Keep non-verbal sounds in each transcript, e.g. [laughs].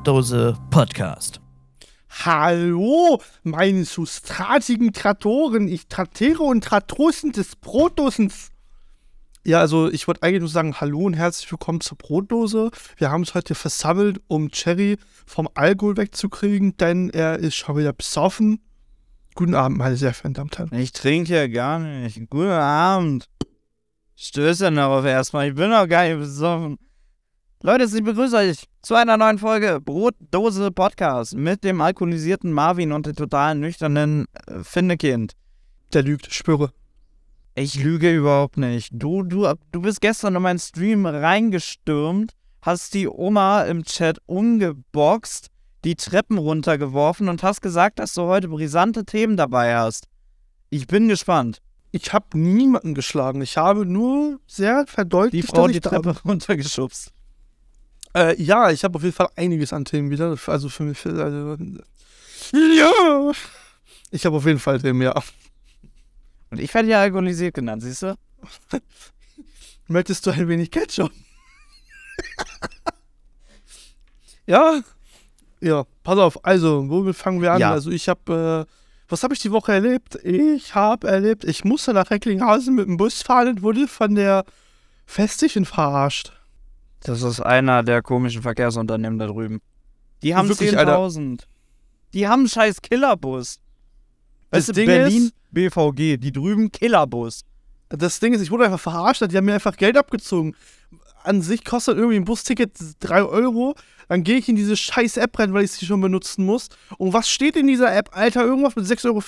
Brotdose Podcast. Hallo, meine sustratigen Traktoren. Ich traktiere und Tratrosen des Brotdosens. Ja, also ich wollte eigentlich nur sagen, hallo und herzlich willkommen zur Brotdose. Wir haben uns heute versammelt, um Cherry vom Alkohol wegzukriegen, denn er ist schon wieder besoffen. Guten Abend, meine sehr verehrten Damen und Herren. Ich trinke ja gar nicht. Guten Abend. Stöße darauf erstmal. Ich bin doch gar nicht besoffen. Leute, ich begrüße euch zu einer neuen Folge Brotdose Podcast mit dem alkoholisierten Marvin und dem total nüchternen äh, Findekind. Der lügt, ich schwöre. Ich lüge überhaupt nicht. Du, du, du bist gestern in meinen Stream reingestürmt, hast die Oma im Chat umgeboxt, die Treppen runtergeworfen und hast gesagt, dass du heute brisante Themen dabei hast. Ich bin gespannt. Ich habe niemanden geschlagen. Ich habe nur sehr Die verdeutlicht, Frau die ich da- Treppe [laughs] runtergeschubst. Äh, ja, ich habe auf jeden Fall einiges an Themen wieder. Also für mich. Also, ja! Ich habe auf jeden Fall Themen, ja. Und ich werde ja alkoholisiert genannt, siehst du? [laughs] Möchtest du ein wenig Ketchup? [laughs] ja. Ja, pass auf. Also, womit fangen wir an? Ja. Also, ich habe. Äh, was habe ich die Woche erlebt? Ich habe erlebt, ich musste nach Recklinghausen mit dem Bus fahren und wurde von der Festlichen verarscht. Das ist einer der komischen Verkehrsunternehmen da drüben. Die haben Wirklich, Alter. 10.000. Die haben einen scheiß Killerbus. Das du, Ding Berlin, ist- BVG, die drüben Killerbus. Das Ding ist, ich wurde einfach verarscht, die haben mir einfach Geld abgezogen. An sich kostet irgendwie ein Busticket 3 Euro. Dann gehe ich in diese scheiß App rein, weil ich sie schon benutzen muss. Und was steht in dieser App? Alter, irgendwas mit 6,40 Euro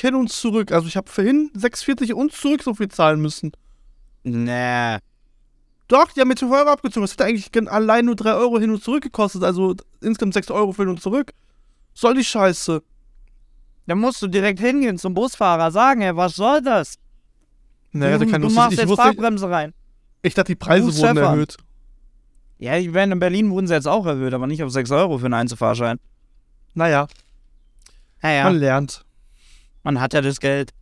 hin und zurück. Also ich habe vorhin 6,40 und zurück so viel zahlen müssen. Nee. Doch, die haben mir 12 Euro abgezogen. Das hätte eigentlich gen- allein nur 3 Euro hin und zurück gekostet. Also insgesamt 6 Euro für hin und zurück. Soll die Scheiße. Da musst du direkt hingehen zum Busfahrer, sagen, ey, was soll das? Naja, du kann du lustig. machst Ich, jetzt wusste, Fahrbremse rein. ich dachte, die Preise wurden Stefan. erhöht. Ja, die werden in Berlin wurden sie jetzt auch erhöht, aber nicht auf 6 Euro für einen Einzelfahrschein. Naja, Naja, man man, lernt. hat ja das Geld.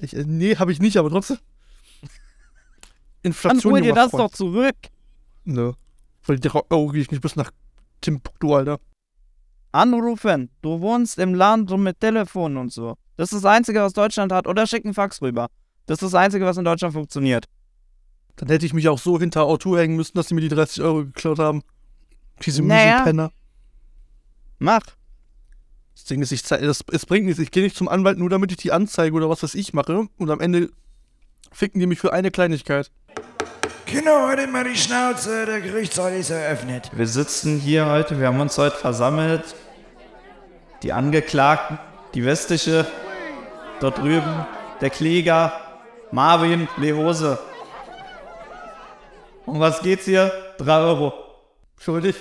Ich, äh, nee, habe ich nicht, aber trotzdem. Dann Inflation. hol dir das Freund. doch zurück. Nö. Weil die Euro gehe ich nicht bis nach Timbuktu, Alter. Anrufen. Du wohnst im Land und mit Telefon und so. Das ist das Einzige, was Deutschland hat. Oder schick einen Fax rüber. Das ist das Einzige, was in Deutschland funktioniert. Dann hätte ich mich auch so hinter Auto hängen müssen, dass sie mir die 30 Euro geklaut haben. Diese Naja. Penner. Mach. Das Ding ist, ich das, es bringt nichts. Ich gehe nicht zum Anwalt, nur damit ich die anzeige oder was weiß ich mache. Und am Ende ficken die mich für eine Kleinigkeit. Kinder, heute mal die Schnauze, der Gerichtssaal ist eröffnet. Wir sitzen hier heute, wir haben uns heute versammelt. Die Angeklagten, die Westische, dort drüben, der Kläger, Marvin, Lehose. Um was geht's hier? Drei Euro. Schuldig.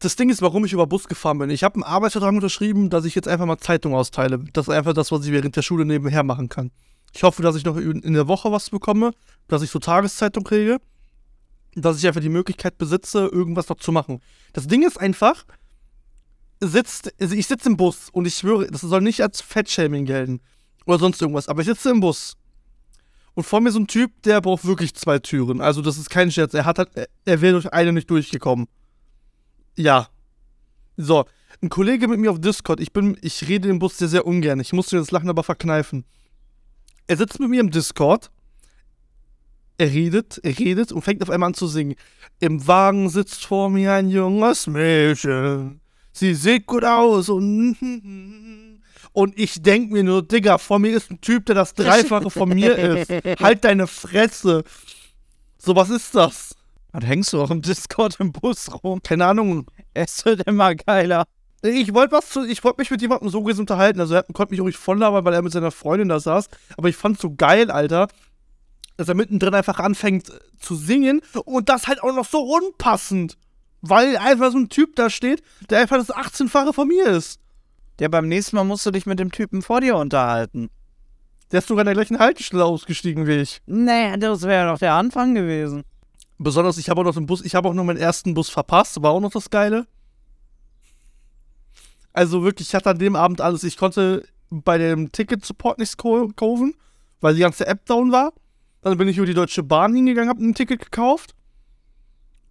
Das Ding ist, warum ich über Bus gefahren bin. Ich habe einen Arbeitsvertrag unterschrieben, dass ich jetzt einfach mal Zeitung austeile. Das ist einfach das, was ich während der Schule nebenher machen kann. Ich hoffe, dass ich noch in der Woche was bekomme, dass ich so Tageszeitung kriege, dass ich einfach die Möglichkeit besitze, irgendwas noch zu machen. Das Ding ist einfach, sitzt, also ich sitze im Bus und ich schwöre, das soll nicht als Fettshaming gelten oder sonst irgendwas, aber ich sitze im Bus und vor mir so ein Typ, der braucht wirklich zwei Türen. Also das ist kein Scherz. Er hat halt, er- wäre durch eine nicht durchgekommen. Ja. So, ein Kollege mit mir auf Discord. Ich bin, ich rede im Bus sehr, sehr ungern. Ich musste das Lachen aber verkneifen. Er sitzt mit mir im Discord. Er redet, er redet und fängt auf einmal an zu singen. Im Wagen sitzt vor mir ein junges Mädchen. Sie sieht gut aus und. [laughs] Und ich denk mir nur, Digga, vor mir ist ein Typ, der das Dreifache von mir ist. Halt deine Fresse. So, was ist das? Was hängst du auch im Discord im Bus rum? Keine Ahnung. Es wird immer geiler. Ich wollte was zu, ich wollte mich mit jemandem so gesehen unterhalten. Also er konnte mich auch nicht voll labern, weil er mit seiner Freundin da saß. Aber ich fand's so geil, Alter, dass er mittendrin einfach anfängt äh, zu singen und das halt auch noch so unpassend. Weil einfach so ein Typ da steht, der einfach das 18-fache von mir ist. Ja, beim nächsten Mal musst du dich mit dem Typen vor dir unterhalten. Der ist sogar an der gleichen Haltestelle ausgestiegen wie ich. Nee, das wäre doch der Anfang gewesen. Besonders, ich habe auch noch den Bus, ich habe auch noch meinen ersten Bus verpasst, war auch noch das Geile. Also wirklich, ich hatte an dem Abend alles. Ich konnte bei dem Ticket-Support nichts kaufen, weil die ganze App down war. Dann bin ich über die Deutsche Bahn hingegangen, habe ein Ticket gekauft.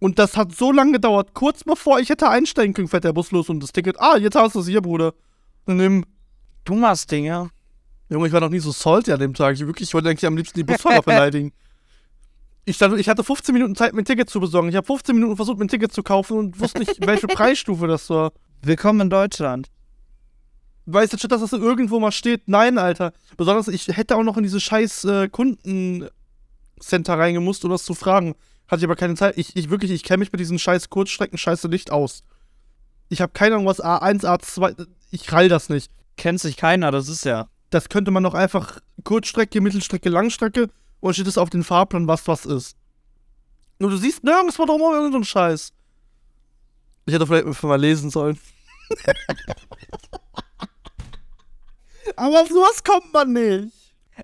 Und das hat so lange gedauert. Kurz bevor ich hätte einsteigen können, fährt der Bus los und das Ticket. Ah, jetzt hast du es hier, Bruder. Dann nimm. Du machst Dinge. Junge, ich war noch nie so salty an dem Tag. Ich wirklich, ich wollte eigentlich am liebsten die Busfahrer [laughs] beleidigen. Ich, stand, ich hatte 15 Minuten Zeit, mir ein Ticket zu besorgen. Ich habe 15 Minuten versucht, mir ein Ticket zu kaufen und wusste nicht, welche [laughs] Preisstufe das war. Willkommen in Deutschland. Weißt du, statt dass das irgendwo mal steht? Nein, Alter. Besonders, ich hätte auch noch in diese scheiß äh, Kundencenter reingemusst, um das zu fragen. Hatte ich aber keine Zeit. Ich, ich wirklich, ich kenne mich mit diesen scheiß Kurzstrecken scheiße nicht aus. Ich habe keine Ahnung, was A1, A2, ich rall das nicht. Kennt sich keiner, das ist ja. Das könnte man doch einfach Kurzstrecke, Mittelstrecke, Langstrecke und steht es auf den Fahrplan, was was ist. Nur du siehst nirgendwo drum irgendeinen Scheiß. Ich hätte vielleicht mal lesen sollen. [laughs] Aber auf sowas kommt man nicht.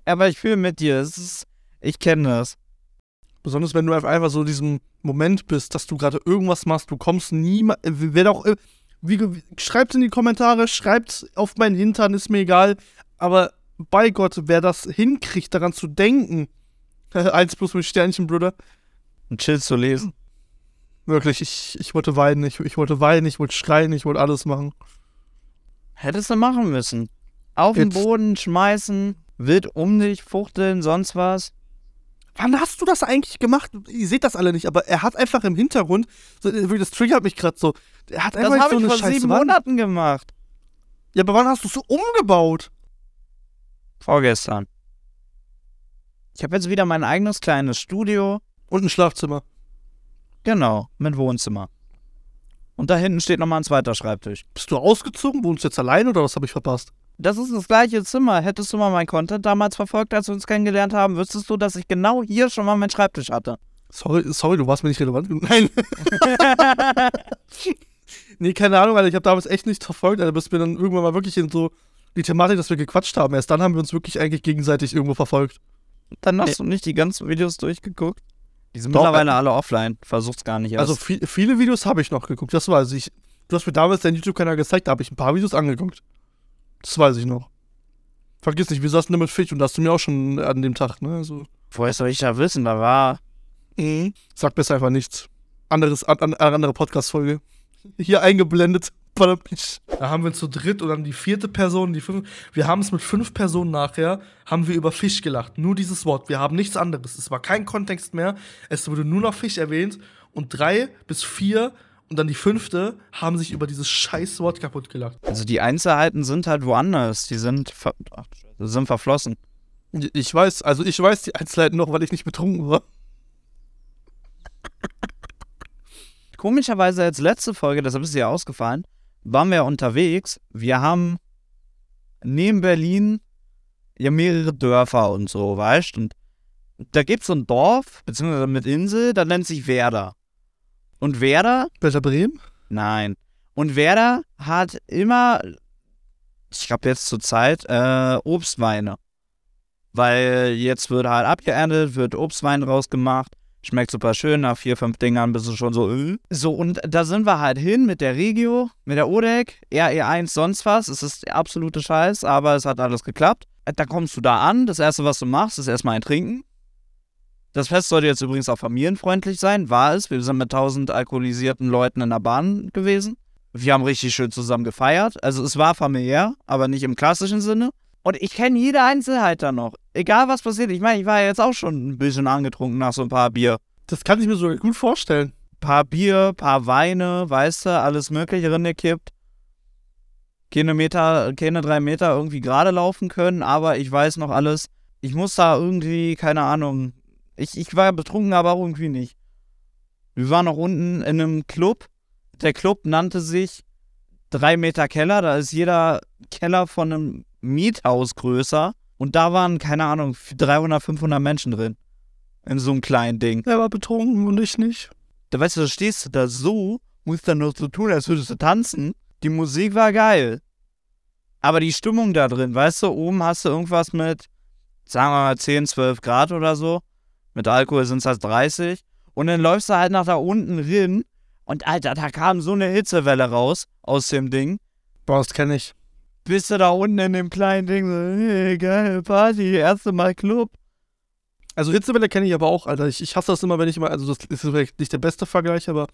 Aber ich fühle mit dir. Es ist, ich kenne das. Besonders wenn du einfach so in diesem Moment bist, dass du gerade irgendwas machst, du kommst niemals. Wer auch. Wie, schreibt in die Kommentare, schreibt auf meinen Hintern, ist mir egal. Aber bei Gott, wer das hinkriegt, daran zu denken. [laughs] Eins plus mit Sternchen, Bruder. Und chill zu lesen. Wirklich, ich, ich wollte weinen, ich, ich wollte weinen, ich wollte schreien, ich wollte alles machen. Hättest du machen müssen. Auf den Jetzt- Boden schmeißen, wild um dich fuchteln, sonst was. Wann hast du das eigentlich gemacht? Ihr seht das alle nicht, aber er hat einfach im Hintergrund, so, das triggert mich gerade so. Er hat Das einfach habe so ich eine vor scheiß sieben Wand. Monaten gemacht. Ja, aber wann hast du es so umgebaut? Vorgestern. Ich habe jetzt wieder mein eigenes kleines Studio. Und ein Schlafzimmer. Genau, mit Wohnzimmer. Und da hinten steht nochmal ein zweiter Schreibtisch. Bist du ausgezogen? Wohnst du jetzt allein oder was habe ich verpasst? Das ist das gleiche Zimmer. Hättest du mal mein Content damals verfolgt, als wir uns kennengelernt haben, wüsstest du, dass ich genau hier schon mal meinen Schreibtisch hatte. Sorry, sorry, du warst mir nicht relevant. genug. [laughs] Nein. nee, keine Ahnung, Alter. Ich habe damals echt nicht verfolgt, Alter, bis wir dann irgendwann mal wirklich in so die Thematik, dass wir gequatscht haben. Erst dann haben wir uns wirklich eigentlich gegenseitig irgendwo verfolgt. Dann hast du nicht die ganzen Videos durchgeguckt. Die sind Doch, mittlerweile alle offline. Versuch's gar nicht Also erst. viel, viele Videos habe ich noch geguckt, das weiß ich. Du hast mir damals deinen YouTube-Kanal gezeigt, da habe ich ein paar Videos angeguckt. Das weiß ich noch. Vergiss nicht, wir saßen da mit Fisch und da hast du mir auch schon an dem Tag, ne? Also, Woher soll ich da wissen? Da war. sag besser einfach nichts. Anderes, an, an, andere Podcast-Folge. Hier eingeblendet. Badabitsch. Da haben wir zu dritt und dann die vierte Person, die fünf. Wir haben es mit fünf Personen nachher, haben wir über Fisch gelacht. Nur dieses Wort. Wir haben nichts anderes. Es war kein Kontext mehr. Es wurde nur noch Fisch erwähnt. Und drei bis vier und dann die fünfte haben sich über dieses scheiß Wort kaputt gelacht. Also die Einzelheiten sind halt woanders. Die sind, ver Ach, sind verflossen. Ich weiß, also ich weiß die Einzelheiten noch, weil ich nicht betrunken war. Komischerweise als letzte Folge, deshalb ist sie ja ausgefallen, waren wir unterwegs. Wir haben neben Berlin ja mehrere Dörfer und so, weißt Und da gibt's so ein Dorf, beziehungsweise mit Insel, das nennt sich Werder. Und Werder Welcher Bremen? Nein. Und Werder hat immer, ich glaube jetzt zur Zeit, äh, Obstweine. Weil jetzt wird halt abgeerntet, wird Obstwein rausgemacht. Schmeckt super schön, nach vier, fünf Dingern bist du schon so, äh. So, und da sind wir halt hin mit der Regio, mit der Odec, RE1, sonst was. Es ist der absolute Scheiß, aber es hat alles geklappt. Da kommst du da an, das erste, was du machst, ist erstmal ein Trinken. Das Fest sollte jetzt übrigens auch familienfreundlich sein, war es. Wir sind mit tausend alkoholisierten Leuten in der Bahn gewesen. Wir haben richtig schön zusammen gefeiert. Also es war familiär, aber nicht im klassischen Sinne. Und ich kenne jede Einzelheit da noch. Egal was passiert. Ich meine, ich war ja jetzt auch schon ein bisschen angetrunken nach so ein paar Bier. Das kann ich mir so gut vorstellen. Paar Bier, paar Weine, weißt du, alles mögliche gekippt. Keine Meter, keine drei Meter irgendwie gerade laufen können, aber ich weiß noch alles. Ich muss da irgendwie, keine Ahnung. Ich, ich war betrunken, aber auch irgendwie nicht. Wir waren noch unten in einem Club. Der Club nannte sich drei Meter Keller. Da ist jeder Keller von einem Miethaus größer. Und da waren, keine Ahnung, 300, 500 Menschen drin. In so einem kleinen Ding. Er war betrunken und ich nicht. Da weißt du, da stehst du da so, musst dann noch so tun, als würdest du tanzen. Die Musik war geil. Aber die Stimmung da drin, weißt du, oben hast du irgendwas mit, sagen wir mal 10, 12 Grad oder so. Mit Alkohol sind es halt 30. Und dann läufst du halt nach da unten rin. Und Alter, da kam so eine Hitzewelle raus aus dem Ding. Boah, das kenne ich. Bist du da unten in dem kleinen Ding so, hey, geile Party, erste Mal Club. Also Hitzewelle kenne ich aber auch, Alter. Ich, ich hasse das immer, wenn ich mal, also das ist vielleicht nicht der beste Vergleich, aber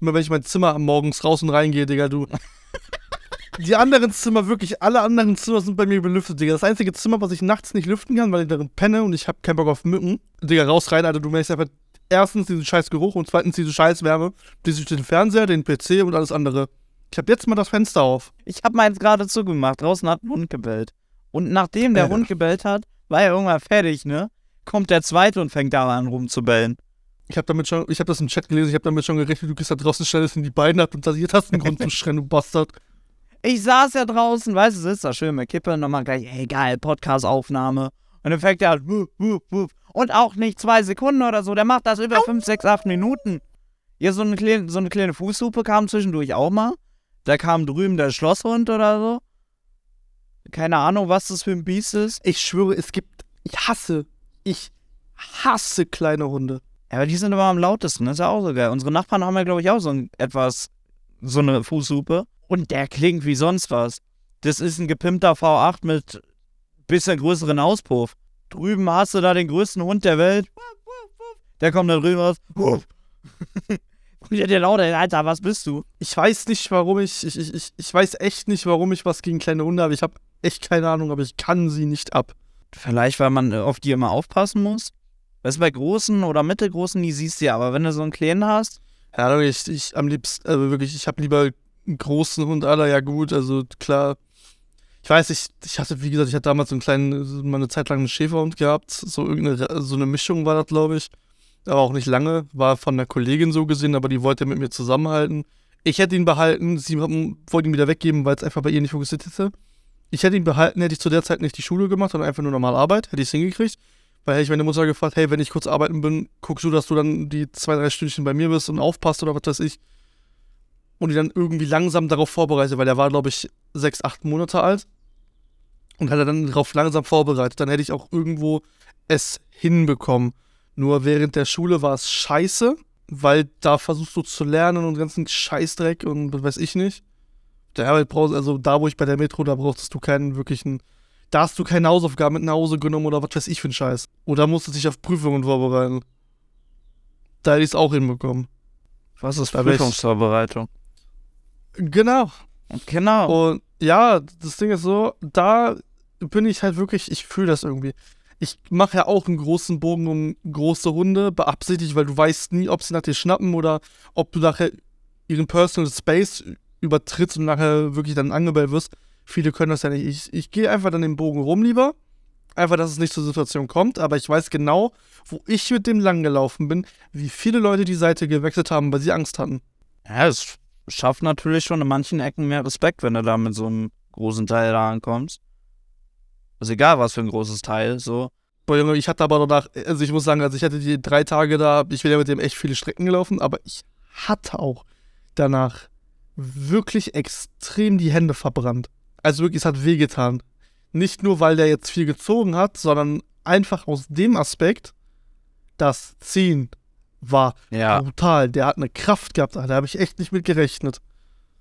immer wenn ich mein Zimmer morgens raus und reingehe, Digga, du. [laughs] Die anderen Zimmer, wirklich alle anderen Zimmer sind bei mir belüftet, Digga. Das einzige Zimmer, was ich nachts nicht lüften kann, weil ich darin penne und ich habe keinen Bock auf Mücken. Digga, raus rein, Alter, du merkst einfach erstens diesen scheiß Geruch und zweitens diese scheiß Wärme, die sich den Fernseher, den PC und alles andere. Ich habe jetzt mal das Fenster auf. Ich habe meins gerade zugemacht. Draußen hat ein Hund gebellt. Und nachdem der Alter. Hund gebellt hat, war er irgendwann fertig, ne? Kommt der zweite und fängt da an rumzubellen. Ich habe damit schon, ich habe das im Chat gelesen, ich habe damit schon gerechnet, du gehst da draußen schnell in die Beine ab und das jetzt hast du einen Grund [laughs] zu schreien, du Bastard. Ich saß ja draußen, weißt du, sitzt da schön mit Kippe und nochmal gleich, ey geil, Podcast-Aufnahme. Und dann fängt er an, wuff, wuff, wuff. Und auch nicht zwei Sekunden oder so, der macht das über fünf, sechs, acht Minuten. Ja, so eine, kleine, so eine kleine Fußhupe kam zwischendurch auch mal. Da kam drüben der Schlosshund oder so. Keine Ahnung, was das für ein Biest ist. Ich schwöre, es gibt, ich hasse, ich hasse kleine Hunde. Ja, aber die sind immer am lautesten, das ist ja auch so geil. Unsere Nachbarn haben ja, glaube ich, auch so ein etwas, so eine Fußhupe. Und der klingt wie sonst was. Das ist ein gepimpter V8 mit bisschen größeren Auspuff. Drüben hast du da den größten Hund der Welt. Der kommt da drüben raus. [laughs] Und der dir lauter, Alter, was bist du? Ich weiß nicht, warum ich, ich, ich, ich, ich weiß echt nicht, warum ich was gegen kleine Hunde habe. Ich habe echt keine Ahnung, aber ich kann sie nicht ab. Vielleicht, weil man äh, auf die immer aufpassen muss. Weißt du, bei großen oder mittelgroßen, die siehst du ja, aber wenn du so einen kleinen hast, Ja, ich, ich am liebsten, also wirklich, ich habe lieber einen großen Hund, aller, ja gut, also klar. Ich weiß, ich, ich hatte, wie gesagt, ich hatte damals so einen kleinen, mal eine Zeit lang einen Schäferhund gehabt. So irgendeine, so eine Mischung war das, glaube ich. Aber auch nicht lange. War von einer Kollegin so gesehen, aber die wollte mit mir zusammenhalten. Ich hätte ihn behalten, sie wollte ihn wieder weggeben, weil es einfach bei ihr nicht funktioniert hätte. Ich hätte ihn behalten, hätte ich zu der Zeit nicht die Schule gemacht, sondern einfach nur normal Arbeit, hätte ich es hingekriegt. Weil hätte ich meine Mutter gefragt, hey, wenn ich kurz arbeiten bin, guckst du, dass du dann die zwei, drei Stündchen bei mir bist und aufpasst oder was weiß ich. Und die dann irgendwie langsam darauf vorbereitet, weil der war, glaube ich, sechs, acht Monate alt. Und hat er dann darauf langsam vorbereitet. Dann hätte ich auch irgendwo es hinbekommen. Nur während der Schule war es scheiße, weil da versuchst du zu lernen und ganzen Scheißdreck und was weiß ich nicht. Der Arbeit brauchst, also da, wo ich bei der Metro, da brauchtest du keinen wirklichen. Da hast du keine Hausaufgaben mit nach Hause genommen oder was weiß ich für einen Scheiß. Oder musstest dich auf Prüfungen vorbereiten. Da hätte ich es auch hinbekommen. was ist Da Prüfungsvorbereitung? Genau. Genau. Und ja, das Ding ist so, da bin ich halt wirklich, ich fühle das irgendwie. Ich mache ja auch einen großen Bogen um große Hunde, beabsichtigt, weil du weißt nie, ob sie nach dir schnappen oder ob du nachher ihren Personal Space übertrittst und nachher wirklich dann angebellt wirst. Viele können das ja nicht. Ich, ich gehe einfach dann den Bogen rum lieber. Einfach, dass es nicht zur Situation kommt, aber ich weiß genau, wo ich mit dem lang gelaufen bin, wie viele Leute die Seite gewechselt haben, weil sie Angst hatten. Ja, es schafft natürlich schon in manchen Ecken mehr Respekt, wenn du da mit so einem großen Teil da ankommst. Ist egal, was für ein großes Teil, so. Boah, Junge, ich hatte aber danach, also ich muss sagen, also ich hatte die drei Tage da, ich bin ja mit dem echt viele Strecken gelaufen, aber ich hatte auch danach wirklich extrem die Hände verbrannt. Also wirklich, es hat wehgetan. Nicht nur, weil der jetzt viel gezogen hat, sondern einfach aus dem Aspekt, das Ziehen war Ja. brutal. Der hat eine Kraft gehabt, da habe ich echt nicht mit gerechnet.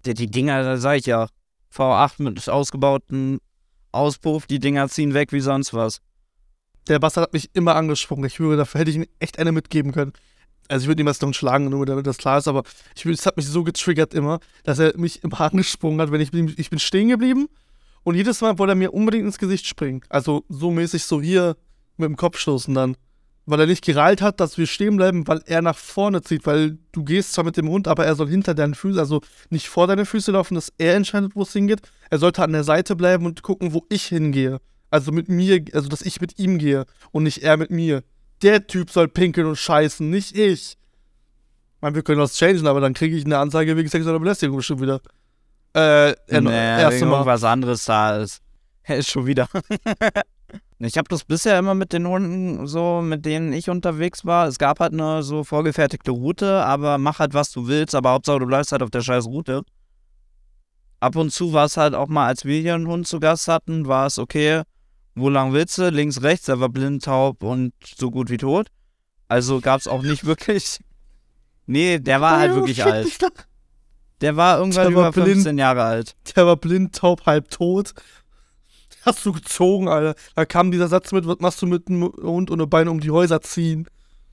Die, die Dinger, da sag ich ja, V8 mit ausgebauten Auspuff, die Dinger ziehen weg wie sonst was. Der Bastard hat mich immer angesprungen. Ich würde, dafür hätte ich ihm echt eine mitgeben können. Also ich würde erst noch schlagen, nur damit das klar ist, aber ich es hat mich so getriggert immer, dass er mich immer [laughs] angesprungen hat, wenn ich ich bin stehen geblieben und jedes Mal wollte er mir unbedingt ins Gesicht springen. Also so mäßig so hier mit dem Kopf stoßen dann. Weil er nicht gereilt hat, dass wir stehen bleiben, weil er nach vorne zieht, weil du gehst zwar mit dem Hund, aber er soll hinter deinen Füßen, also nicht vor deine Füße laufen, dass er entscheidet, wo es hingeht. Er sollte an der Seite bleiben und gucken, wo ich hingehe. Also mit mir, also dass ich mit ihm gehe und nicht er mit mir. Der Typ soll pinkeln und scheißen, nicht ich. Ich meine, wir können das changen, aber dann kriege ich eine Anzeige wegen sexueller Belästigung bestimmt wieder. Äh, er, nee, erste Mal. irgendwas anderes da ist. Er ist schon wieder. [laughs] ich habe das bisher immer mit den Hunden so, mit denen ich unterwegs war. Es gab halt eine so vorgefertigte Route, aber mach halt, was du willst, aber Hauptsache du bleibst halt auf der scheiß Route. Ab und zu war es halt auch mal, als wir hier einen Hund zu Gast hatten, war es okay, wo lang willst du? Links, rechts, er war blind, taub und so gut wie tot. Also gab es auch nicht [laughs] wirklich. Nee, der war halt Oh, wirklich alt. Der war irgendwann Der war über blind. 15 Jahre alt. Der war blind, taub, halb tot. Hast du gezogen, Alter. Da kam dieser Satz mit, was machst du mit einem Hund ohne Beine um die Häuser ziehen?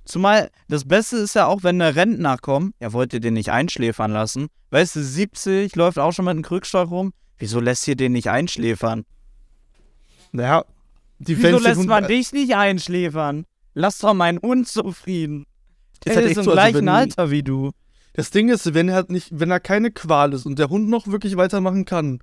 Zumal das Beste ist ja auch, wenn der Rentner kommt, ja, wollt ihr den nicht einschläfern lassen? Weißt du, 70, läuft auch schon mit einem Krückstock rum. Wieso lässt ihr den nicht einschläfern? Naja, die Wieso lässt Hund- man dich nicht einschläfern? Lass doch meinen Hund zufrieden. Das Der ist echt im so, also gleichen wenn- Alter wie du. Das Ding ist, wenn er halt nicht, wenn er keine Qual ist und der Hund noch wirklich weitermachen kann,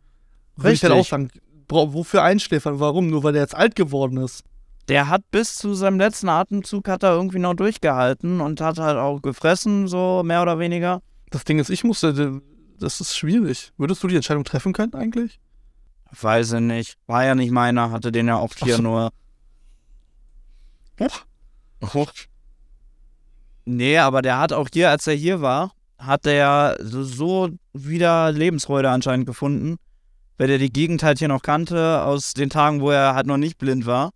würde ich halt auch sagen, wofür einschläfern? Warum? Nur weil er jetzt alt geworden ist. Der hat bis zu seinem letzten Atemzug hat er irgendwie noch durchgehalten und hat halt auch gefressen, so mehr oder weniger. Das Ding ist, ich musste, das ist schwierig. Würdest du die Entscheidung treffen können eigentlich? Weiß ich nicht. War ja nicht meiner, hatte den ja auch hier so. nur. Huch. Nee, aber der hat auch hier, als er hier war, hat er so wieder Lebensfreude anscheinend gefunden. Weil er die Gegend halt hier noch kannte, aus den Tagen, wo er halt noch nicht blind war.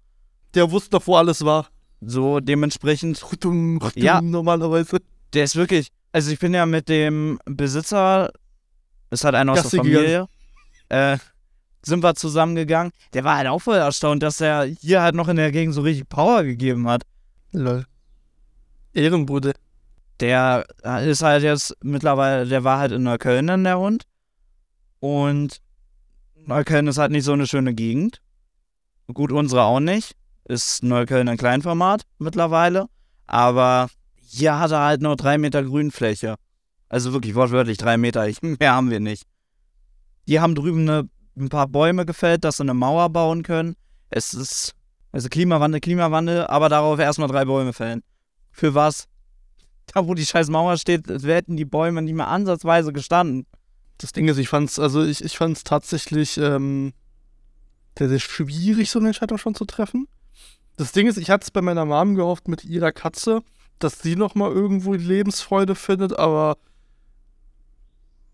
Der wusste doch, wo alles war. So dementsprechend, Rutum, rutum, Ja. Normalerweise. der ist wirklich. Also ich bin ja mit dem Besitzer, ist halt einer aus Gassi der Familie, äh, sind wir zusammengegangen. Der war halt auch voll erstaunt, dass er hier halt noch in der Gegend so richtig Power gegeben hat. Lol. Ehrenbruder. Der ist halt jetzt mittlerweile, der war halt in Neukölln dann der Hund. Und Neukölln ist halt nicht so eine schöne Gegend. Gut, unsere auch nicht. Ist Neukölln ein Kleinformat mittlerweile. Aber hier hat er halt nur drei Meter Grünfläche. Also wirklich wortwörtlich drei Meter. [laughs] Mehr haben wir nicht. Die haben drüben eine, ein paar Bäume gefällt, dass sie eine Mauer bauen können. Es ist, also Klimawandel, Klimawandel, aber darauf erstmal drei Bäume fällen. Für was? Da, wo die scheiß Mauer steht, hätten die Bäume nicht mehr ansatzweise gestanden. Das Ding ist, ich fand's, also ich, ich fand's tatsächlich ähm, sehr, sehr schwierig, so eine Entscheidung schon zu treffen. Das Ding ist, ich hatte es bei meiner Mom gehofft mit ihrer Katze, dass sie nochmal irgendwo die Lebensfreude findet, aber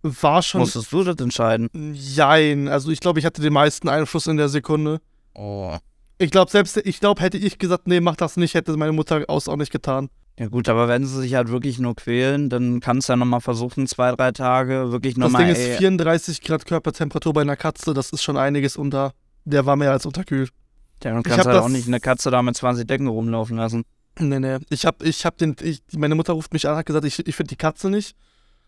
war schon Musstest du das entscheiden? jein. Also ich glaube, ich hatte den meisten Einfluss in der Sekunde. Oh. Ich glaube, selbst, ich glaube, hätte ich gesagt, nee, mach das nicht, hätte meine Mutter aus auch nicht getan. Ja gut, aber wenn sie sich halt wirklich nur quälen, dann kannst du ja nochmal versuchen, zwei, drei Tage wirklich Das nochmal. Ding ist 34 Grad Körpertemperatur bei einer Katze, das ist schon einiges unter. Der war mehr als unterkühlt. Ja, dann Ich kannst du halt das- auch nicht eine Katze da mit 20 Decken rumlaufen lassen. Nee, nee. Ich hab, ich hab den, ich, meine Mutter ruft mich an, hat gesagt, ich, ich finde die Katze nicht.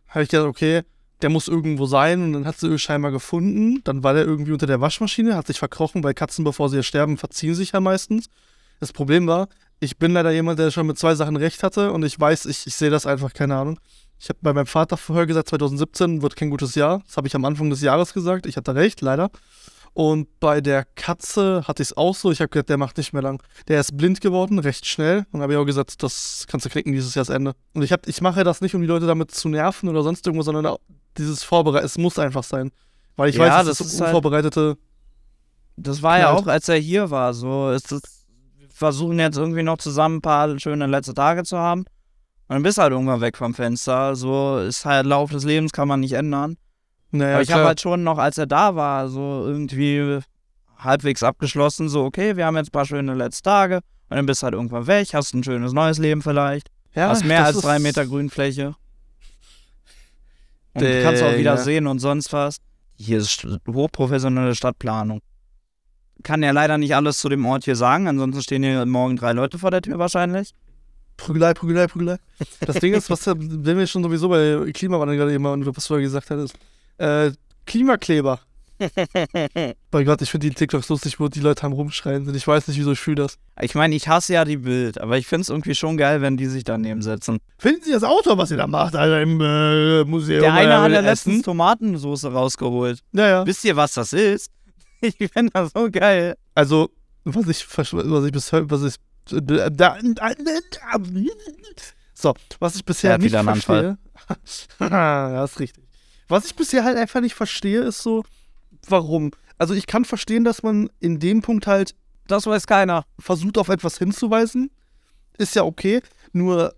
Habe ich gesagt, okay, der muss irgendwo sein und dann hat sie scheinbar gefunden. Dann war der irgendwie unter der Waschmaschine, hat sich verkrochen, weil Katzen, bevor sie sterben, verziehen sich ja meistens. Das Problem war, ich bin leider jemand, der schon mit zwei Sachen recht hatte und ich weiß, ich, ich sehe das einfach, keine Ahnung. Ich habe bei meinem Vater vorher gesagt, 2017 wird kein gutes Jahr. Das habe ich am Anfang des Jahres gesagt. Ich hatte recht, leider. Und bei der Katze hatte ich es auch so. Ich habe gesagt, der macht nicht mehr lang. Der ist blind geworden, recht schnell. Und habe ich auch gesagt, das kannst du knicken dieses Jahresende. Und ich, hab, ich mache das nicht, um die Leute damit zu nerven oder sonst irgendwas, sondern dieses Vorbereiten. Es muss einfach sein. Weil ich Ja, weiß, das das ist halt- unvorbereitete. Das war ja Knallt. auch, als er hier war. So ist es. Wir versuchen jetzt irgendwie noch zusammen ein paar schöne letzte Tage zu haben. Und dann bist du halt irgendwann weg vom Fenster. So ist halt Lauf des Lebens, kann man nicht ändern. Naja, Aber ich habe halt schon noch, als er da war, so irgendwie halbwegs abgeschlossen, so, okay, wir haben jetzt ein paar schöne letzte Tage. Und dann bist du halt irgendwann weg, hast ein schönes neues Leben vielleicht. ja, hast mehr als drei Meter Grünfläche. Und kannst auch wieder ja. sehen und sonst was. Hier ist st- hochprofessionelle Stadtplanung. Kann ja leider nicht alles zu dem Ort hier sagen, ansonsten stehen hier morgen drei Leute vor der Tür wahrscheinlich. Prügelei, Prügelei, Prügelei. Das Ding ist, [laughs] was wenn wir schon sowieso bei Klimawandel gerade immer und was du vorher gesagt hattest. Äh, Klimakleber. [laughs] Bei Gott, ich finde die TikToks lustig, wo die Leute am Rumschreien sind. Ich weiß nicht, wieso ich fühle das. Ich meine, ich hasse ja die Bild, aber ich finde es irgendwie schon geil, wenn die sich daneben setzen. Finden Sie das Auto, was ihr da macht, Alter, im äh, Museum? Der eine hat ja letztens Tomatensauce rausgeholt. Ja, ja. Wisst ihr, was das ist? Ich finde das so geil. Also, was ich, was ich bisher, was ich, da, so, was ich Er bisher hat nicht verstehe. [laughs] ja, ist richtig. Was ich bisher halt einfach nicht verstehe, ist so, warum? Also, ich kann verstehen, dass man in dem Punkt halt Das weiß keiner. versucht, auf etwas hinzuweisen. Ist ja okay. Nur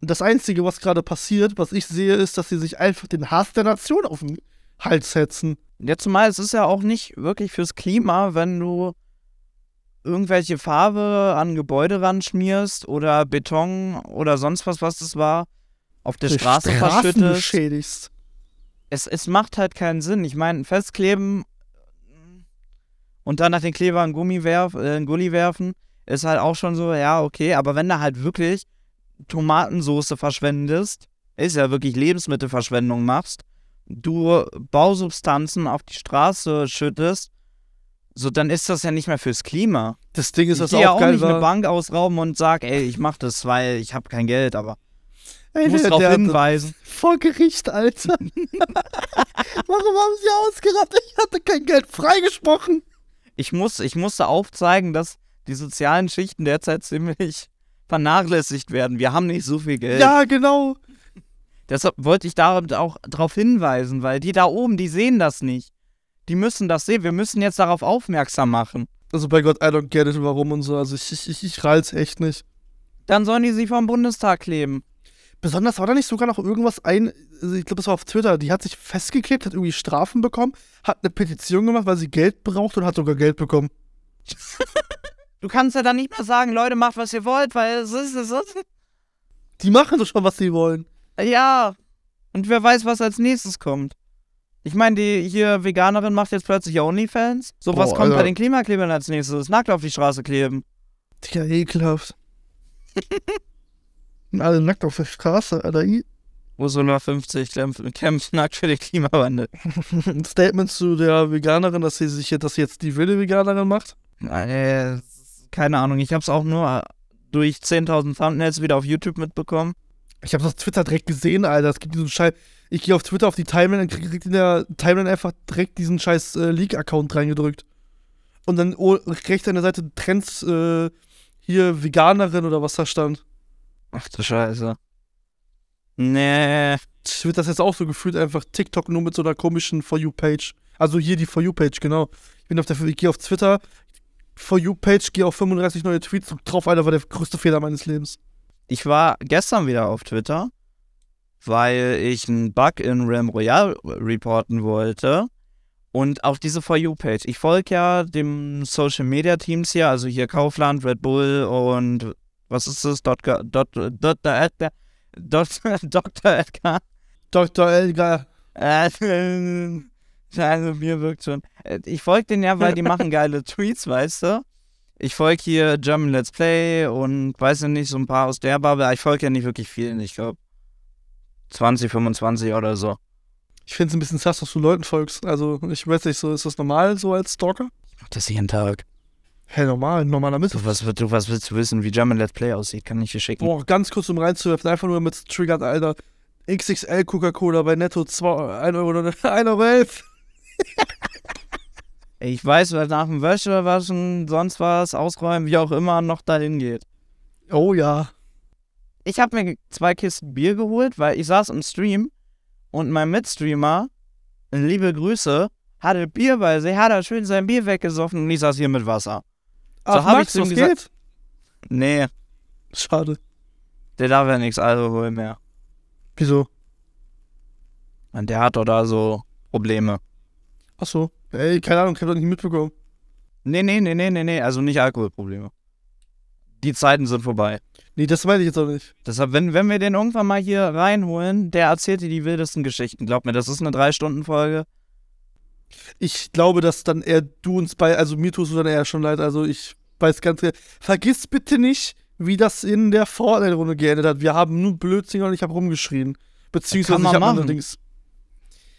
das Einzige, was gerade passiert, was ich sehe, ist, dass sie sich einfach den Hass der Nation auf den Hals setzen. Jetzt zumal es ist ja auch nicht wirklich fürs Klima, wenn du irgendwelche Farbe an Gebäude ranschmierst oder Beton oder sonst was, was das war, auf der Die Straße Straßen verschüttest. beschädigst. Es, es macht halt keinen Sinn. Ich meine, festkleben und dann nach den Kleber einen Gummi werf, äh, einen Gulli werfen, ist halt auch schon so, ja, okay. Aber wenn du halt wirklich Tomatensoße verschwendest, ist ja wirklich Lebensmittelverschwendung machst, du Bausubstanzen auf die Straße schüttest, so dann ist das ja nicht mehr fürs Klima. Das Ding ist, Ich was gehe ja auch auch geil nicht eine war. Bank ausrauben und sag, ey, ich mach das, weil ich habe kein Geld, aber Ey, ich muss darauf hinweisen. Vor Gericht, Alter. [laughs] Warum haben sie ausgerafft? Ich hatte kein Geld freigesprochen. Ich, muss, ich musste aufzeigen, dass die sozialen Schichten derzeit ziemlich vernachlässigt werden. Wir haben nicht so viel Geld. Ja, genau. Deshalb wollte ich damit auch darauf hinweisen, weil die da oben, die sehen das nicht. Die müssen das sehen. Wir müssen jetzt darauf aufmerksam machen. Also bei Gott, I don't get it, warum und so. Also ich, ich, ich, ich rall's echt nicht. Dann sollen die sich vom Bundestag kleben. Besonders war da nicht sogar noch irgendwas ein, also ich glaube, das war auf Twitter, die hat sich festgeklebt, hat irgendwie Strafen bekommen, hat eine Petition gemacht, weil sie Geld braucht und hat sogar Geld bekommen. [laughs] Du kannst ja dann nicht mehr sagen, Leute, macht, was ihr wollt, weil es ist, es ist. Die machen doch schon, was sie wollen. Ja. Und wer weiß, was als nächstes kommt. Ich meine, die hier Veganerin macht jetzt plötzlich Onlyfans. So, was Boah, kommt bei Alter. den Klimaklebern als nächstes? Nackt auf die Straße kleben. Digga, ekelhaft. [laughs] Alle nackt auf der Straße, Alter. Ursula 50 kämpft, kämpft nackt für den Klimawandel. Ein [laughs] Statement zu der Veganerin, dass sie sich jetzt, dass sie jetzt die wilde Veganerin macht. Äh, keine Ahnung, ich hab's auch nur durch 10.000 Thumbnails wieder auf YouTube mitbekommen. Ich habe das auf Twitter direkt gesehen, Alter. Es gibt diesen Scheiß. Ich gehe auf Twitter auf die Timeline und krieg, in der Timeline einfach direkt diesen scheiß äh, Leak-Account reingedrückt. Und dann oh, rechts an der Seite Trends äh, hier Veganerin oder was da stand. Ach du Scheiße. Nee. Ich wird das jetzt auch so gefühlt, einfach TikTok nur mit so einer komischen For You-Page. Also hier die For You-Page, genau. Ich bin auf der, ich gehe auf Twitter, For You-Page, gehe auf 35 neue Tweets, drück drauf, Alter, war der größte Fehler meines Lebens. Ich war gestern wieder auf Twitter, weil ich einen Bug in Realm Royale reporten wollte. Und auf diese For You-Page. Ich folge ja dem Social Media Teams hier, also hier Kaufland, Red Bull und was ist das? Dr. Dr. Dr. Edgar. Dr. [laughs] Dr. Edgar. Dr. Elgar. Äh, [laughs] also mir wirkt schon. Äh, Ich folge denen ja, weil die machen geile Tweets, weißt du? Ich folge hier German Let's Play und weiß ja nicht, so ein paar aus der Bubble. Ich folge ja nicht wirklich vielen, ich glaube 20, 25 oder so. Ich finde es ein bisschen sass, dass du Leuten folgst. Also, ich weiß nicht, so ist das normal so als Stalker? Ich mach das jeden Tag. Hä, normal, normaler Mitte. Du was, du, was willst du wissen, wie German Let's Play aussieht? Kann ich dir schicken. Boah, ganz kurz, um reinzuwerfen, einfach nur mit triggert, Alter. XXL Coca-Cola bei Netto 2, 1 Euro, 1 Euro 11. [laughs] Ich weiß, wer nach dem Wäsche waschen, sonst was, ausräumen, wie auch immer, noch dahin geht. Oh ja. ich habe mir zwei Kisten Bier geholt, weil ich saß im Stream und mein Mitstreamer, liebe Grüße, hatte Bier bei sich, hat er schön sein Bier weggesoffen und ich saß hier mit Wasser. Ach, hab ich Max, zu ihm gesagt- geht? Nee, Schade. der darf ja nichts Alkohol mehr. Wieso? Und der hat doch da so Probleme. Ach so. Ey, keine Ahnung, ich hab das nicht mitbekommen. Nee, nee, nee, nee, nee, nee, also nicht Alkoholprobleme. Die Zeiten sind vorbei. Nee, das meine ich jetzt auch nicht. Deshalb, wenn, wenn wir den irgendwann mal hier reinholen, der erzählt dir die wildesten Geschichten. Glaub mir, das ist eine Drei-Stunden-Folge. Ich glaube, dass dann eher du uns bei, also mir tust du dann eher schon leid, also ich weiß ganz genau. Vergiss bitte nicht, wie das in der Fortnite-Runde geendet hat. Wir haben nur Blödsinn und ich habe rumgeschrien. Beziehungsweise Kann man ich habe allerdings.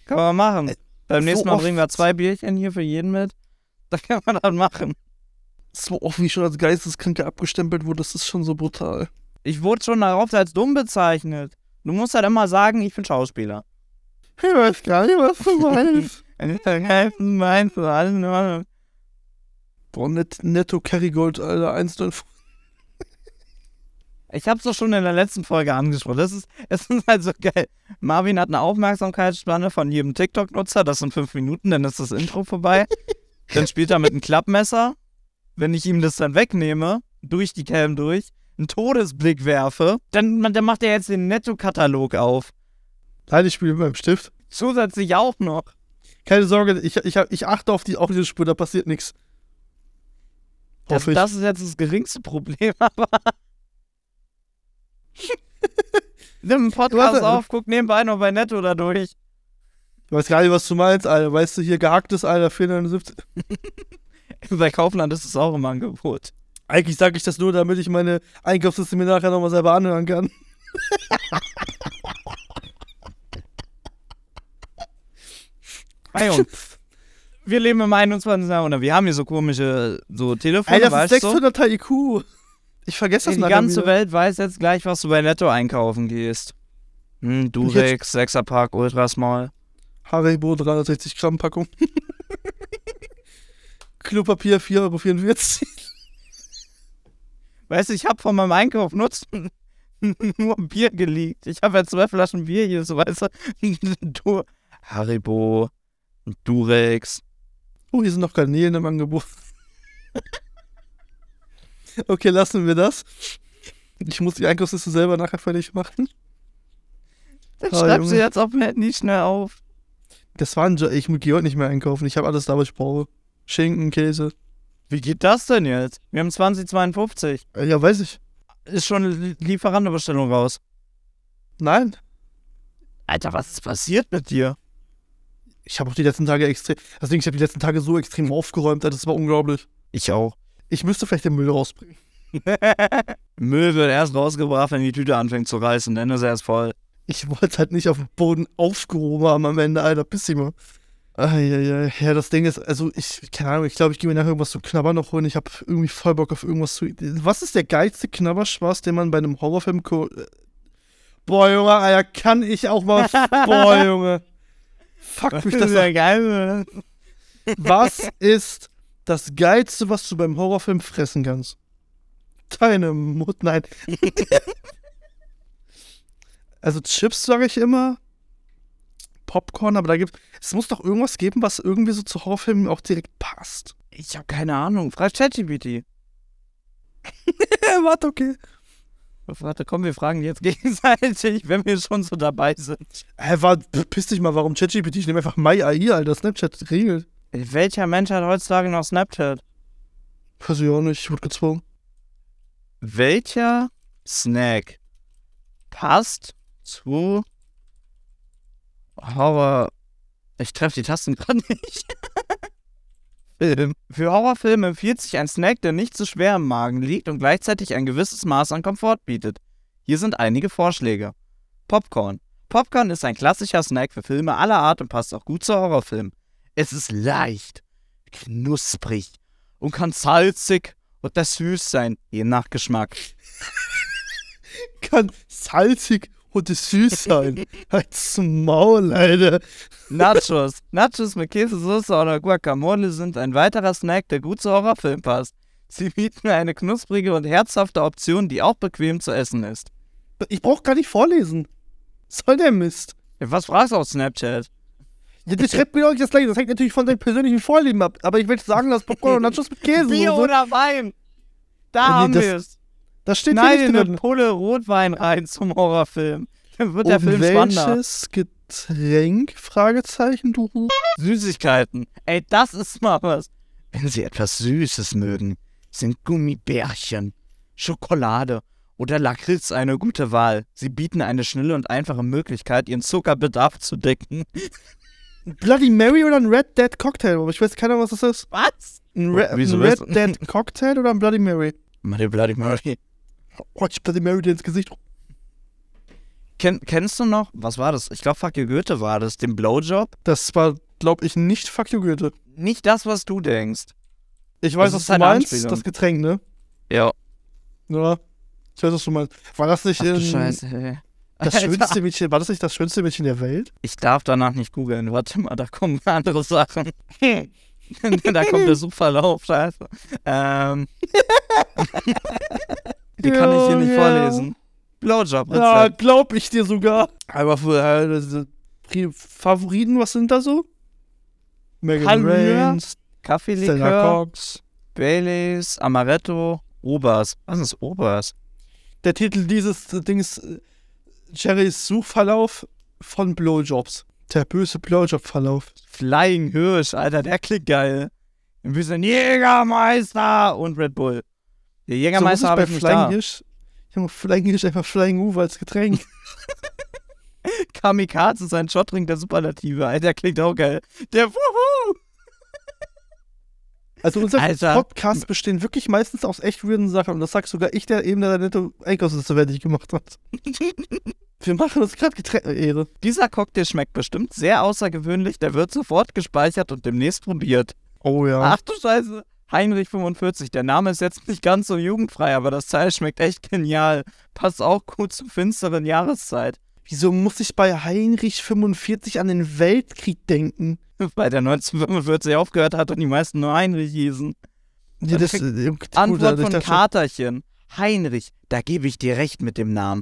Kann man machen. Beim so nächsten Mal oft- bringen wir zwei Bierchen hier für jeden mit. [laughs] Da kann man das machen. So oft wie ich schon als Geisteskranke abgestempelt wurde, das ist schon so brutal. Ich wurde schon darauf als dumm bezeichnet. Du musst halt immer sagen, ich bin Schauspieler. Ich weiß gar nicht, was du meinst. [laughs] Meinst du alles in Ordnung? Boah, net, netto Kerrygold, Alter, 1,9. Ich hab's doch schon in der letzten Folge angesprochen. Das ist, es ist halt so geil. Marvin hat eine Aufmerksamkeitsspanne von jedem TikTok-Nutzer. Das sind fünf Minuten, dann ist das Intro vorbei. [laughs] dann spielt er mit einem Klappmesser. Wenn ich ihm das dann wegnehme, durch die Cam durch, einen Todesblick werfe, dann, dann macht er jetzt den Netto-Katalog auf. Nein, ich spiele mit meinem Stift. Zusätzlich auch noch. Keine Sorge, ich, ich, ich achte auf, die, auf diese Spur, da passiert nichts. Das, das ist jetzt das geringste Problem, [laughs] aber. [laughs] Nimm einen Podcast Warte. auf, guck nebenbei noch bei Netto da durch. Ich weiß gar nicht, was du meinst, Alter. Weißt du, hier gehacktes, Alter, 479. [laughs] Bei Kaufland ist es auch im Angebot. Eigentlich sage ich das nur, damit ich meine Einkaufsliste mir nachher nochmal selber anhören kann. [laughs] Und wir leben im 21. Jahrhundert. Wir haben hier so komische so Telefone, Ey, das weißt ist du? 600 IQ. Ich vergesse das Die ganze wieder. Welt weiß jetzt gleich, was du bei Netto einkaufen gehst. Hm, Durex, Sechserpack, Ultrasmall. Haribo 360 Gramm Packung. [laughs] Klopapier 4,44 Euro. Weißt du, ich habe von meinem Einkauf Nutzen [laughs] nur Bier geleakt. Ich habe ja zwei Flaschen Bier hier, so weißt du. [laughs] du Haribo, Durex. Oh, hier sind noch Garnelen im Angebot. Okay, lassen wir das. Ich muss die Einkaufsliste selber nachher fertig machen. Dann Ah, schreibst du jetzt auf dem Handy schnell auf. Das war ein jo Ich gehe heute nicht mehr einkaufen. Ich habe alles da, was ich brauche. Schinken, Käse. Wie geht das denn jetzt? Wir haben 2052. Äh, ja, weiß ich. Ist schon eine Lieferantenbestellung raus. Nein. Alter, was ist passiert mit dir? Ich habe auch die letzten Tage extrem. Deswegen, ich habe die letzten Tage so extrem aufgeräumt. Das war unglaublich. Ich auch. Ich müsste vielleicht den Müll rausbringen. [laughs] Müll wird erst rausgebracht, wenn die Tüte anfängt zu reißen, dann ist er erst voll. Ich wollte es halt nicht auf dem Boden aufgehoben haben am Ende, Alter. Piss ich mal. Eieiei. Ja, das Ding ist, also ich, keine Ahnung, ich glaube, ich gehe mir nachher irgendwas zu knabbern noch holen. Ich habe irgendwie voll Bock auf irgendwas zu. Was ist der geilste Knabberspaß, den man bei einem Horrorfilm. Boah, Junge, Alter, kann ich auch mal. [laughs] Boah, Junge. Fuck mich das ja geil. Was ist das Geilste, was du beim Horrorfilm fressen kannst? Deine Mutter, nein. [laughs] also Chips sage ich immer. Popcorn, aber da gibt es muss doch irgendwas geben, was irgendwie so zu Horrorfilmen auch direkt passt. Ich habe keine Ahnung. Frag ChatGPT. [laughs] Warte, okay. Warte, komm, wir fragen jetzt [laughs] gegenseitig, wenn wir schon so dabei sind. Hä, war, piss dich mal, warum ChatGPT? Ich nehme einfach MyAI, Alter. Snapchat regelt. Welcher Mensch hat heutzutage noch Snapchat? Weiß ich auch nicht, ich wurde gezwungen. Welcher Snack passt zu Horror. Ich treffe die Tasten [laughs] gerade nicht. Film. Für Horrorfilme empfiehlt sich ein Snack, der nicht zu schwer im Magen liegt und gleichzeitig ein gewisses Maß an Komfort bietet. Hier sind einige Vorschläge. Popcorn. Popcorn ist ein klassischer Snack für Filme aller Art und passt auch gut zu Horrorfilmen. Es ist leicht, knusprig und kann salzig oder süß sein, je nach Geschmack. [laughs] Kann salzig und süß sein. [laughs] Halt's Maul, Alter. Nachos. Nachos mit Käsesauce oder Guacamole sind ein weiterer Snack, der gut zu Horrorfilmen passt. Sie bieten eine knusprige und herzhafte Option, die auch bequem zu essen ist. Ich brauch gar nicht vorlesen. Was soll der Mist? Was fragst du auf Snapchat? Ja, das schreibt mir doch nicht das gleiche. Das hängt natürlich von seinem persönlichen Vorlieben ab. Aber ich will sagen, dass Popcorn und Nachos mit Käse Bier so. oder Wein? Da Ja, nee, haben das- wir es. Das steht hier Schneide nicht eine drin. Pulle Rotwein rein zum Horrorfilm. Dann wird der Und Film spannender. welches Getränk? Fragezeichen, du. Süßigkeiten. Ey, das ist mal was. Wenn Sie etwas Süßes mögen, sind Gummibärchen, Schokolade oder Lakritz eine gute Wahl. Sie bieten eine schnelle und einfache Möglichkeit, Ihren Zuckerbedarf zu decken. Bloody Mary oder ein Red Dead Cocktail? Aber ich weiß keiner, was das ist. Was? Ein, Re wieso ein Red Dead Cocktail oder ein Bloody Mary? Bloody Bloody Mary. Oh, ich Bloody Mary dir ins Gesicht. Ken, kennst du noch? Was war das? Ich glaube, Fuck you Goethe war das. Den Blowjob? Das war, glaub ich, nicht Fuck you Goethe. Nicht das, was du denkst. Ich weiß, Das was ist du eine meinst. Anspielung. Das Getränk, ne? Ja. Ja. Ich weiß, was du meinst. War das nicht Ach du in, Scheiße. ey. Das schönste Mädchen? War das nicht das schönste Mädchen der Welt? Ich darf danach nicht googeln. Warte mal, da kommen andere Sachen. [laughs] da kommt der Suchverlauf, scheiße. Ähm. [laughs] Die kann ich hier nicht Ja, vorlesen. Blowjob, Ja, glaub ich dir sogar. Aber für äh, Favoriten, was sind da so? Megan Stella Kaffeelikör, Cox. Baileys, Amaretto, Obers. Was ist Obers? Der Titel dieses Dings äh, Jerrys Suchverlauf von Blowjobs. Der böse Blowjob-Verlauf. Flying Hirsch, Alter, der klingt geil. Ein bisschen Jägermeister und Red Bull. Der Jägermeister so, habe ich nicht Flying da. Hirsch? Junge, Flying Hirsch einfach Flying Uwe als Getränk. [laughs] Kamikaze ist ein Shotring der Superlative, Alter, der klingt auch geil. Der Wuhu! Also unsere Alter. Podcasts bestehen wirklich meistens aus echt weirden Sachen. Und das sagt sogar ich, der eben der nette Einkaufsliste fertig gemacht hat. [laughs] Wir machen uns gerade getrennte Ehre. Dieser Cocktail schmeckt bestimmt sehr außergewöhnlich. Der wird sofort gespeichert und demnächst probiert. Oh ja. Ach du Scheiße. Heinrich 45. Der Name ist jetzt nicht ganz so jugendfrei, aber das Teil schmeckt echt genial. Passt auch gut zur finsteren Jahreszeit. Wieso muss ich bei Heinrich 45 an den Weltkrieg denken? Weil der 1945 aufgehört hat und die meisten nur Heinrich hießen. Ja, das, äh, gut, Antwort von Katerchen. Heinrich, da gebe ich dir recht mit dem Namen.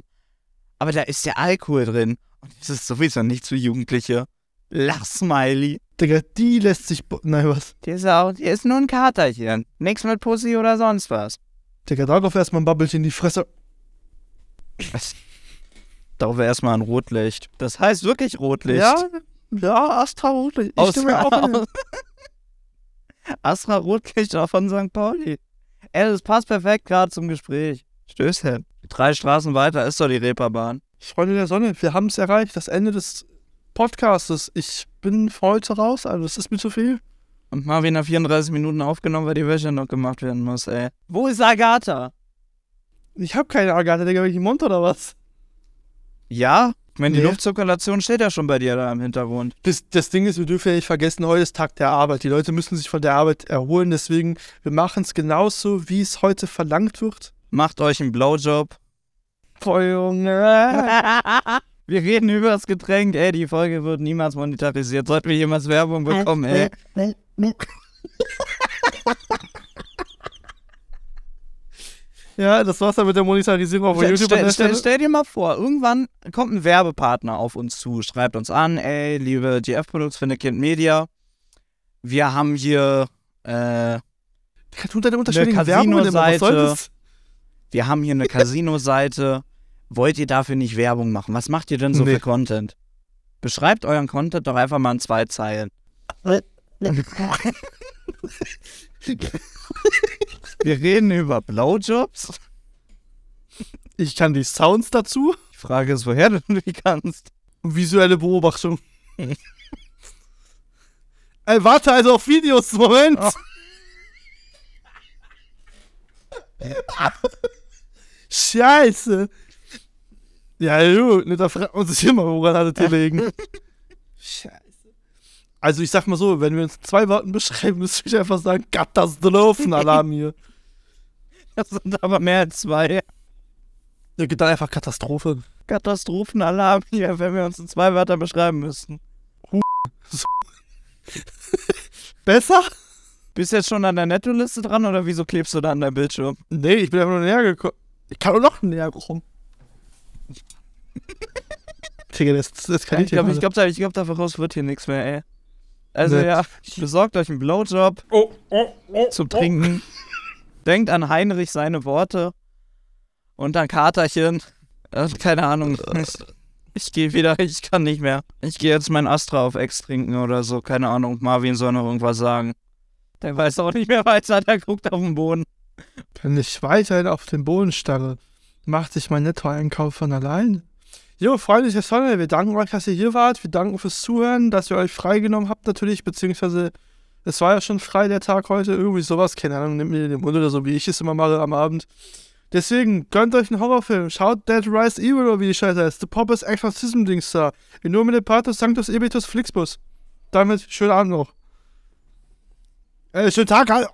Aber da ist ja Alkohol drin. Und es ist sowieso nichts für Jugendliche. Lach, Smiley. Digga, die lässt sich. Nein, was? Der ist, auch, der ist nur ein Katerchen. Nix mit Pussy oder sonst was. Digga, darauf erstmal ein Bubble in die Fresse. was? Darauf erstmal ein Rotlicht. Das heißt wirklich Rotlicht. Ja, ja, Astra Rotlicht. Ich Aus, stimme auch aus, [laughs] Astra Rotlicht auch von St. Pauli. Ey, das passt perfekt gerade zum Gespräch. Stößchen. Drei Straßen weiter ist doch die Reeperbahn. Freunde der Sonne, wir haben es erreicht. Das Ende des Podcastes. Ich bin für heute raus, also das ist mir zu viel. Und Marvin hat 34 Minuten aufgenommen, weil die Wäsche noch gemacht werden muss, ey. Wo ist Agatha? Ich hab keine Agathe, Digga, bin ich im Mund oder was? Ja? Ich meine, die Nee. Luftzirkulation steht ja schon bei dir da im Hintergrund. Das, das Ding ist, wir dürfen ja nicht vergessen, heute ist Tag der Arbeit. Die Leute müssen sich von der Arbeit erholen, deswegen, wir machen es genauso, wie es heute verlangt wird. Macht euch einen Blowjob. Boah, Junge. [laughs] Wir reden über das Getränk, ey, die Folge wird niemals monetarisiert. Sollten wir jemals Werbung bekommen, ey. [laughs] Ja, das war's dann mit der Monetarisierung auf Stell, YouTube. stell, stell, stell dir mal vor, irgendwann kommt ein Werbepartner auf uns zu, schreibt uns an, ey, liebe GF-Produkts für Kind Media, wir haben hier, äh, Tut deine unterschiedlichen Casino-Seite. das? wir haben hier eine Casino-Seite, wollt ihr dafür nicht Werbung machen? Was macht ihr denn so Nee. für Content? Beschreibt euren Content doch einfach mal in zwei Zeilen. [laughs] [laughs] Wir reden über Blowjobs. Ich kann die Sounds dazu Die Frage ist, woher du die kannst. und visuelle Beobachtung. Ey, warte also auf Videos, Moment. Oh. Scheiße. Ja, ne, da fragt man sich immer, woran alle Tee legen. Scheiße. [laughs] Also ich sag mal so, wenn wir uns in zwei Worten beschreiben, [laughs] müsste ich einfach sagen, Katastrophenalarm hier. [laughs] Das sind aber mehr als zwei. Ja, geht dann einfach Katastrophe. Katastrophenalarm hier, wenn wir uns in zwei Wörtern beschreiben müssten. [laughs] Besser? Bist du jetzt schon an der Nettoliste dran oder wieso klebst du da an deinem Bildschirm? Nee, ich bin einfach nur näher gekommen. Ich kann doch noch näher kommen. Digga, das, das kann ich ich glaube, nicht. ich glaub, da, ich glaub, daraus wird hier nichts mehr, ey. Also ja, besorgt euch einen Blowjob Oh, oh, oh, zum Trinken. Denkt an Heinrich seine Worte. Und an Katerchen. Äh, keine Ahnung. Ich, ich gehe wieder, ich kann nicht mehr. Ich gehe jetzt mein Astra auf Ex trinken oder so. Keine Ahnung. Marvin soll noch irgendwas sagen. Der weiß auch nicht mehr weiter, der guckt auf den Boden. Wenn ich weiterhin auf den Boden starre, macht sich mein Nettoeinkauf von allein. Jo, Freunde der Sonne, wir danken euch, dass ihr hier wart. Wir danken fürs Zuhören, dass ihr euch freigenommen habt natürlich, beziehungsweise es war ja schon frei der Tag heute, irgendwie sowas, keine Ahnung, nehmt mir den Mund oder so, wie ich es immer mache am Abend. Deswegen, gönnt euch einen Horrorfilm, schaut Dead Rise Evil oder wie die Scheiße heißt, The Poppers Exorcism Dings da, in nomine Patus Sanctus Ebitus Flixbus. Damit, schönen Abend noch. Äh, schönen Tag, halt.